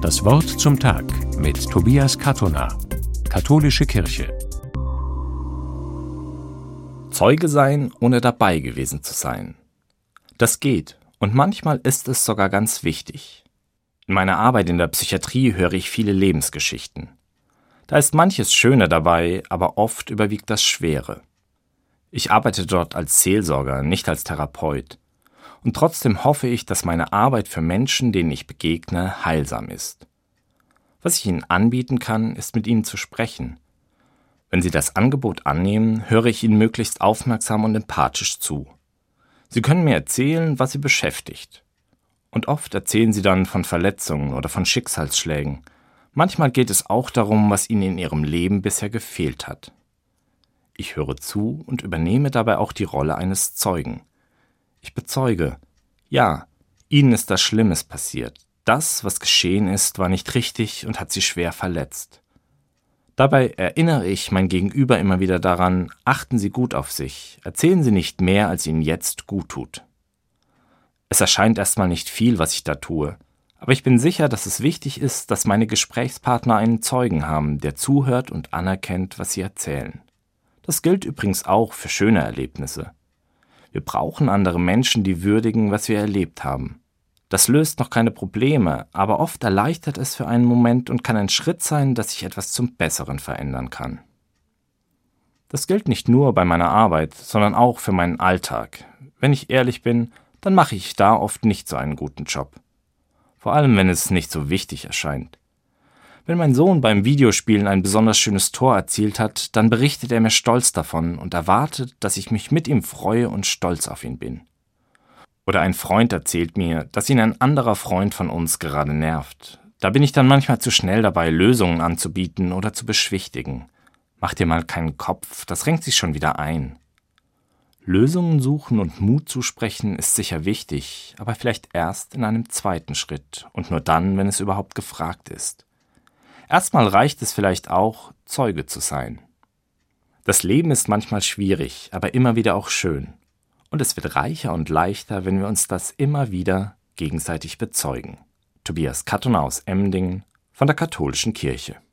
Das Wort zum Tag mit Tobias Katona, Katholische Kirche. Zeuge sein, ohne dabei gewesen zu sein. Das geht und manchmal ist es sogar ganz wichtig. In meiner Arbeit in der Psychiatrie höre ich viele Lebensgeschichten. Da ist manches Schöne dabei, aber oft überwiegt das Schwere. Ich arbeite dort als Seelsorger, nicht als Therapeut. Und trotzdem hoffe ich, dass meine Arbeit für Menschen, denen ich begegne, heilsam ist. Was ich ihnen anbieten kann, ist mit ihnen zu sprechen. Wenn sie das Angebot annehmen, höre ich ihnen möglichst aufmerksam und empathisch zu. Sie können mir erzählen, was sie beschäftigt. Und oft erzählen sie dann von Verletzungen oder von Schicksalsschlägen. Manchmal geht es auch darum, was ihnen in ihrem Leben bisher gefehlt hat. Ich höre zu und übernehme dabei auch die Rolle eines Zeugen. Ich bezeuge, ja, ihnen ist das Schlimmes passiert. Das, was geschehen ist, war nicht richtig und hat sie schwer verletzt. Dabei erinnere ich mein Gegenüber immer wieder daran, achten Sie gut auf sich, erzählen Sie nicht mehr, als Ihnen jetzt gut tut. Es erscheint erstmal nicht viel, was ich da tue, aber ich bin sicher, dass es wichtig ist, dass meine Gesprächspartner einen Zeugen haben, der zuhört und anerkennt, was sie erzählen. Das gilt übrigens auch für schöne Erlebnisse. Wir brauchen andere Menschen, die würdigen, was wir erlebt haben. Das löst noch keine Probleme, aber oft erleichtert es für einen Moment und kann ein Schritt sein, dass sich etwas zum Besseren verändern kann. Das gilt nicht nur bei meiner Arbeit, sondern auch für meinen Alltag. Wenn ich ehrlich bin, dann mache ich da oft nicht so einen guten Job. Vor allem, wenn es nicht so wichtig erscheint. Wenn mein Sohn beim Videospielen ein besonders schönes Tor erzielt hat, dann berichtet er mir stolz davon und erwartet, dass ich mich mit ihm freue und stolz auf ihn bin. Oder ein Freund erzählt mir, dass ihn ein anderer Freund von uns gerade nervt. Da bin ich dann manchmal zu schnell dabei, Lösungen anzubieten oder zu beschwichtigen. Mach dir mal keinen Kopf, das renkt sich schon wieder ein. Lösungen suchen und Mut zusprechen ist sicher wichtig, aber vielleicht erst in einem zweiten Schritt und nur dann, wenn es überhaupt gefragt ist. Erstmal reicht es vielleicht auch, Zeuge zu sein. Das Leben ist manchmal schwierig, aber immer wieder auch schön. Und es wird reicher und leichter, wenn wir uns das immer wieder gegenseitig bezeugen. Tobias Katton aus Emdingen von der Katholischen Kirche.